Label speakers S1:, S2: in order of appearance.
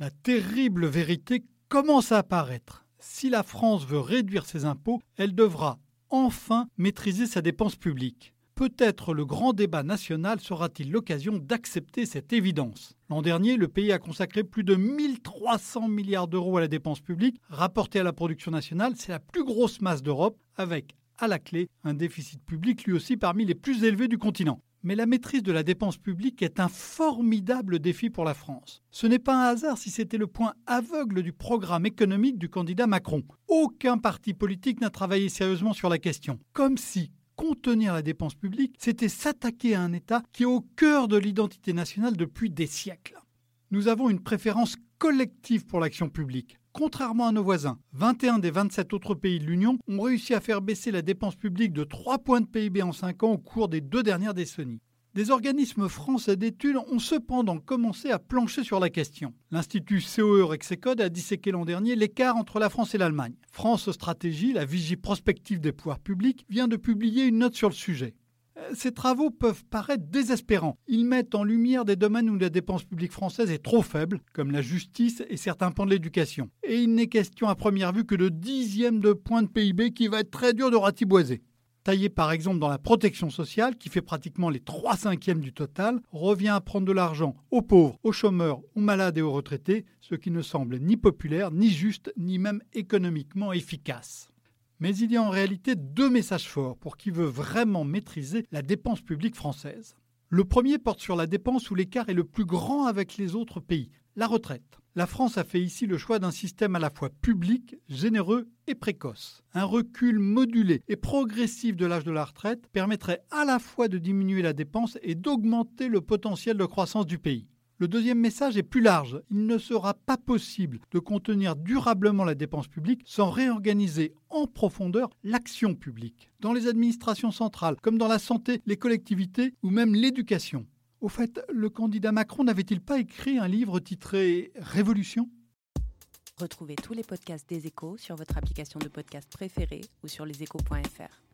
S1: La terrible vérité commence à apparaître. Si la France veut réduire ses impôts, elle devra enfin maîtriser sa dépense publique. Peut-être le grand débat national sera-t-il l'occasion d'accepter cette évidence. L'an dernier, le pays a consacré plus de 1300 milliards d'euros à la dépense publique. Rapporté à la production nationale, c'est la plus grosse masse d'Europe, avec à la clé un déficit public lui aussi parmi les plus élevés du continent. Mais la maîtrise de la dépense publique est un formidable défi pour la France. Ce n'est pas un hasard si c'était le point aveugle du programme économique du candidat Macron. Aucun parti politique n'a travaillé sérieusement sur la question. Comme si, contenir la dépense publique, c'était s'attaquer à un État qui est au cœur de l'identité nationale depuis des siècles. Nous avons une préférence collective pour l'action publique. Contrairement à nos voisins, 21 des 27 autres pays de l'Union ont réussi à faire baisser la dépense publique de 3 points de PIB en 5 ans au cours des deux dernières décennies. Des organismes français d'études ont cependant commencé à plancher sur la question. L'Institut COE Rexecode a disséqué l'an dernier l'écart entre la France et l'Allemagne. France Stratégie, la vigie prospective des pouvoirs publics, vient de publier une note sur le sujet. Ces travaux peuvent paraître désespérants. Ils mettent en lumière des domaines où la dépense publique française est trop faible, comme la justice et certains pans de l'éducation. Et il n'est question à première vue que de dixièmes de points de PIB qui va être très dur de ratiboiser taillé par exemple dans la protection sociale, qui fait pratiquement les 3 cinquièmes du total, revient à prendre de l'argent aux pauvres, aux chômeurs, aux malades et aux retraités, ce qui ne semble ni populaire, ni juste, ni même économiquement efficace. Mais il y a en réalité deux messages forts pour qui veut vraiment maîtriser la dépense publique française. Le premier porte sur la dépense où l'écart est le plus grand avec les autres pays, la retraite. La France a fait ici le choix d'un système à la fois public, généreux et précoce. Un recul modulé et progressif de l'âge de la retraite permettrait à la fois de diminuer la dépense et d'augmenter le potentiel de croissance du pays. Le deuxième message est plus large. Il ne sera pas possible de contenir durablement la dépense publique sans réorganiser en profondeur l'action publique, dans les administrations centrales, comme dans la santé, les collectivités ou même l'éducation. Au fait, le candidat Macron n'avait-il pas écrit un livre titré Révolution?
S2: Retrouvez tous les podcasts des échos sur votre application de podcast préférée ou sur leséchos.fr.